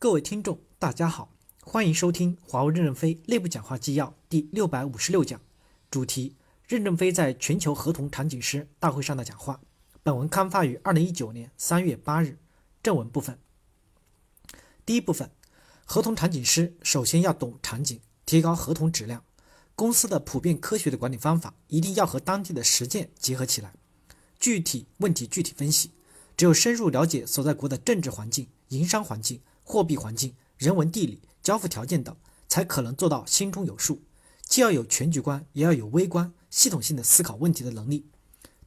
各位听众，大家好，欢迎收听华为任正非内部讲话纪要第六百五十六讲，主题：任正非在全球合同场景师大会上的讲话。本文刊发于二零一九年三月八日。正文部分，第一部分，合同场景师首先要懂场景，提高合同质量。公司的普遍科学的管理方法一定要和当地的实践结合起来，具体问题具体分析。只有深入了解所在国的政治环境、营商环境、货币环境、人文地理、交付条件等，才可能做到心中有数。既要有全局观，也要有微观、系统性的思考问题的能力。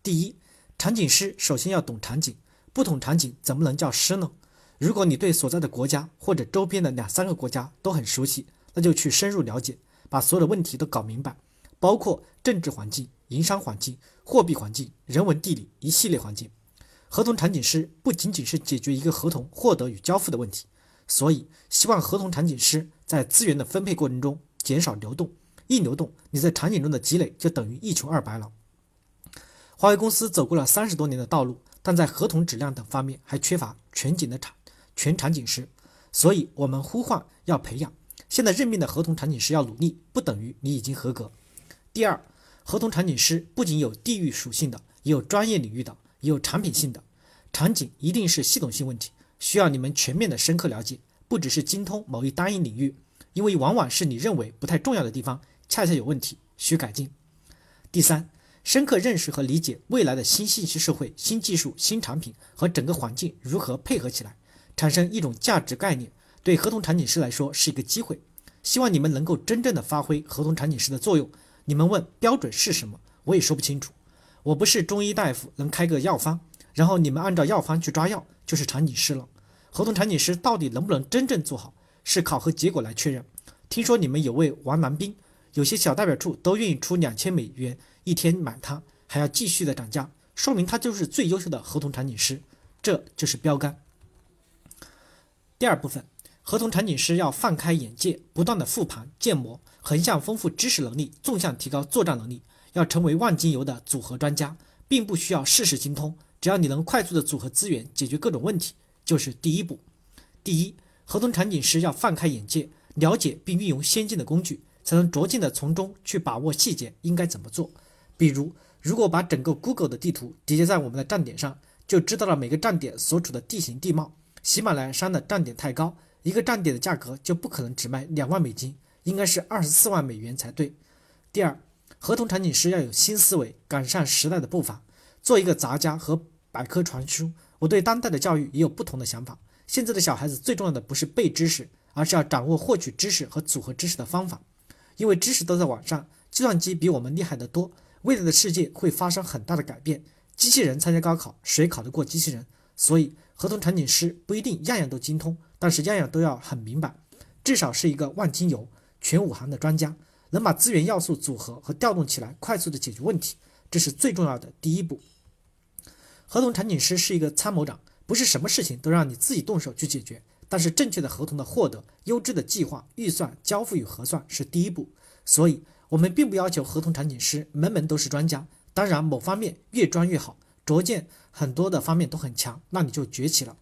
第一，场景师首先要懂场景，不懂场景怎么能叫师呢？如果你对所在的国家或者周边的两三个国家都很熟悉，那就去深入了解，把所有的问题都搞明白，包括政治环境、营商环境、货币环境、人文地理一系列环境。合同场景师不仅仅是解决一个合同获得与交付的问题，所以希望合同场景师在资源的分配过程中减少流动，一流动，你在场景中的积累就等于一穷二白了。华为公司走过了三十多年的道路，但在合同质量等方面还缺乏全景的场全场景师，所以我们呼唤要培养。现在任命的合同场景师要努力，不等于你已经合格。第二，合同场景师不仅有地域属性的，也有专业领域的。也有产品性的场景一定是系统性问题，需要你们全面的深刻了解，不只是精通某一单一领域，因为往往是你认为不太重要的地方，恰恰有问题，需改进。第三，深刻认识和理解未来的新信息社会、新技术、新产品和整个环境如何配合起来，产生一种价值概念，对合同场景师来说是一个机会。希望你们能够真正的发挥合同场景师的作用。你们问标准是什么，我也说不清楚。我不是中医大夫，能开个药方，然后你们按照药方去抓药，就是场景师了。合同场景师到底能不能真正做好，是考核结果来确认。听说你们有位王南兵，有些小代表处都愿意出两千美元一天买他，还要继续的涨价，说明他就是最优秀的合同场景师，这就是标杆。第二部分，合同场景师要放开眼界，不断的复盘建模，横向丰富知识能力，纵向提高作战能力。要成为万金油的组合专家，并不需要事事精通，只要你能快速的组合资源，解决各种问题，就是第一步。第一，合同场景师要放开眼界，了解并运用先进的工具，才能着劲的从中去把握细节应该怎么做。比如，如果把整个 Google 的地图叠加在我们的站点上，就知道了每个站点所处的地形地貌。喜马拉雅山的站点太高，一个站点的价格就不可能只卖两万美金，应该是二十四万美元才对。第二。合同场景师要有新思维，赶上时代的步伐，做一个杂家和百科全书。我对当代的教育也有不同的想法。现在的小孩子最重要的不是背知识，而是要掌握获取知识和组合知识的方法。因为知识都在网上，计算机比我们厉害得多。未来的世界会发生很大的改变。机器人参加高考，谁考得过机器人？所以，合同场景师不一定样样都精通，但是样样都要很明白，至少是一个万金油、全五行的专家。能把资源要素组合和调动起来，快速的解决问题，这是最重要的第一步。合同场景师是一个参谋长，不是什么事情都让你自己动手去解决。但是正确的合同的获得、优质的计划、预算、交付与核算是第一步。所以，我们并不要求合同场景师门门都是专家。当然，某方面越专越好，逐渐很多的方面都很强，那你就崛起了。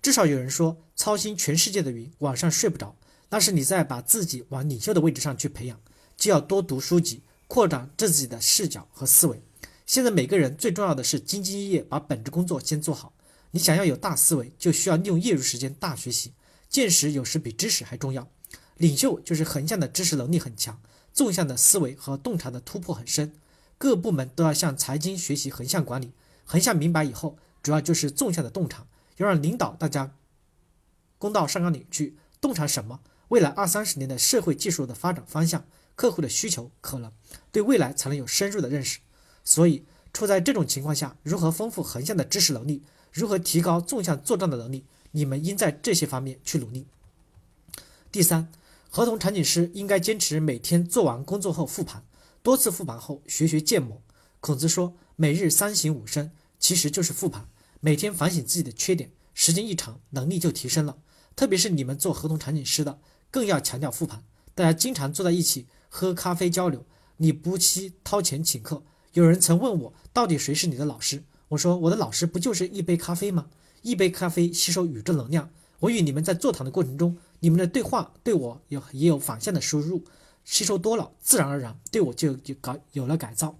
至少有人说，操心全世界的云，晚上睡不着。那是你在把自己往领袖的位置上去培养，就要多读书籍，扩展自己的视角和思维。现在每个人最重要的是兢兢业业，把本职工作先做好。你想要有大思维，就需要利用业余时间大学习。见识有时比知识还重要。领袖就是横向的知识能力很强，纵向的思维和洞察的突破很深。各部门都要向财经学习横向管理。横向明白以后，主要就是纵向的洞察，要让领导大家攻到上纲领去，洞察什么？未来二三十年的社会技术的发展方向，客户的需求可能对未来才能有深入的认识。所以处在这种情况下，如何丰富横向的知识能力，如何提高纵向作战的能力，你们应在这些方面去努力。第三，合同场景师应该坚持每天做完工作后复盘，多次复盘后学学建模。孔子说：“每日三省吾身”，其实就是复盘，每天反省自己的缺点，时间一长，能力就提升了。特别是你们做合同场景师的。更要强调复盘，大家经常坐在一起喝咖啡交流，你不惜掏钱请客。有人曾问我，到底谁是你的老师？我说，我的老师不就是一杯咖啡吗？一杯咖啡吸收宇宙能量，我与你们在座谈的过程中，你们的对话对我有也有反向的输入，吸收多了，自然而然对我就有改有了改造。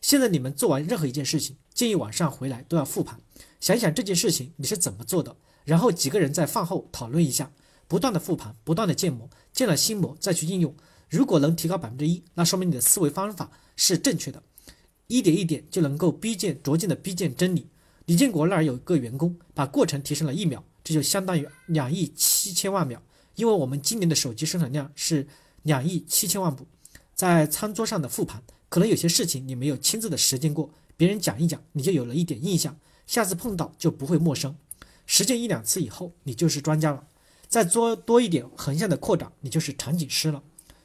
现在你们做完任何一件事情，建议晚上回来都要复盘，想想这件事情你是怎么做的，然后几个人在饭后讨论一下，不断的复盘，不断的建模，建了新模再去应用。如果能提高百分之一，那说明你的思维方法是正确的，一点一点就能够逼近逐渐的逼近真理。李建国那儿有一个员工把过程提升了一秒，这就相当于两亿七千万秒，因为我们今年的手机生产量是两亿七千万部。在餐桌上的复盘。可能有些事情你没有亲自的实践过，别人讲一讲，你就有了一点印象，下次碰到就不会陌生。实践一两次以后，你就是专家了。再做多一点横向的扩展，你就是场景师了。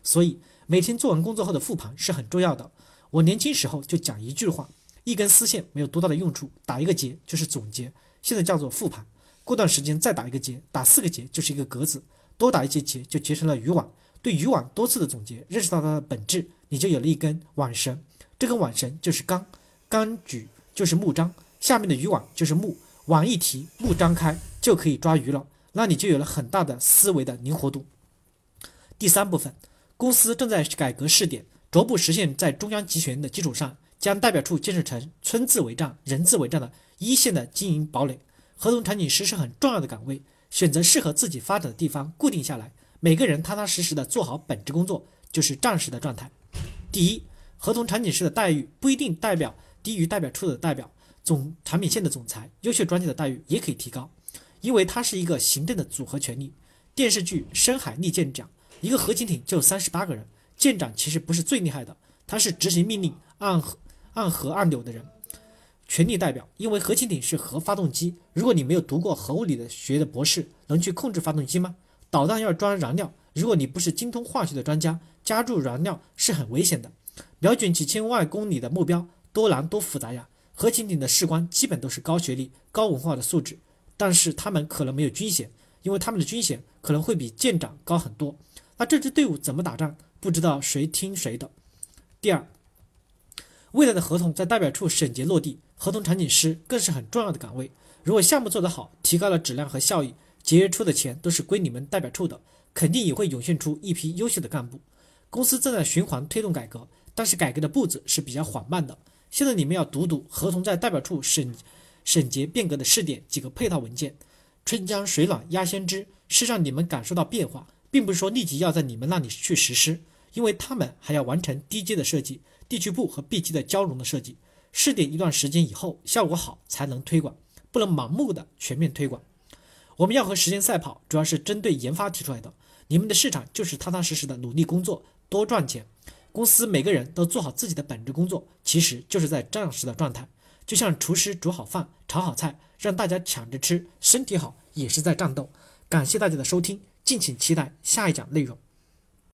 所以每天做完工作后的复盘是很重要的。我年轻时候就讲一句话：一根丝线没有多大的用处，打一个结就是总结。现在叫做复盘。过段时间再打一个结，打四个结就是一个格子，多打一些结就结成了渔网。对渔网多次的总结，认识到它的本质。你就有了一根网绳，这根网绳就是纲，纲举就是木张，下面的渔网就是木，网一提，木张开就可以抓鱼了，那你就有了很大的思维的灵活度。第三部分，公司正在改革试点，逐步实现在中央集权的基础上，将代表处建设成村字为站、人字为站的一线的经营堡垒。合同场景师是很重要的岗位，选择适合自己发展的地方，固定下来，每个人踏踏实实的做好本职工作，就是战士的状态。第一，合同场景师的待遇不一定代表低于代表处的代表，总产品线的总裁、优秀专家的待遇也可以提高，因为它是一个行政的组合权力。电视剧《深海利舰长》，一个核潜艇就三十八个人，舰长其实不是最厉害的，他是执行命令、按按核按钮的人，权力代表。因为核潜艇是核发动机，如果你没有读过核物理的学的博士，能去控制发动机吗？导弹要装燃料，如果你不是精通化学的专家。加注燃料是很危险的，瞄准几千万公里的目标多难多复杂呀！核潜艇的士官基本都是高学历、高文化的素质，但是他们可能没有军衔，因为他们的军衔可能会比舰长高很多。那这支队伍怎么打仗？不知道谁听谁的。第二，未来的合同在代表处审结落地，合同场景师更是很重要的岗位。如果项目做得好，提高了质量和效益，节约出的钱都是归你们代表处的，肯定也会涌现出一批优秀的干部。公司正在循环推动改革，但是改革的步子是比较缓慢的。现在你们要读读合同在代表处审审结变革的试点几个配套文件。春江水暖鸭先知是让你们感受到变化，并不是说立即要在你们那里去实施，因为他们还要完成低阶的设计、地区部和 B 级的交融的设计。试点一段时间以后，效果好才能推广，不能盲目的全面推广。我们要和时间赛跑，主要是针对研发提出来的。你们的市场就是踏踏实实的努力工作。多赚钱，公司每个人都做好自己的本职工作，其实就是在战时的状态，就像厨师煮好饭、炒好菜，让大家抢着吃，身体好也是在战斗。感谢大家的收听，敬请期待下一讲内容。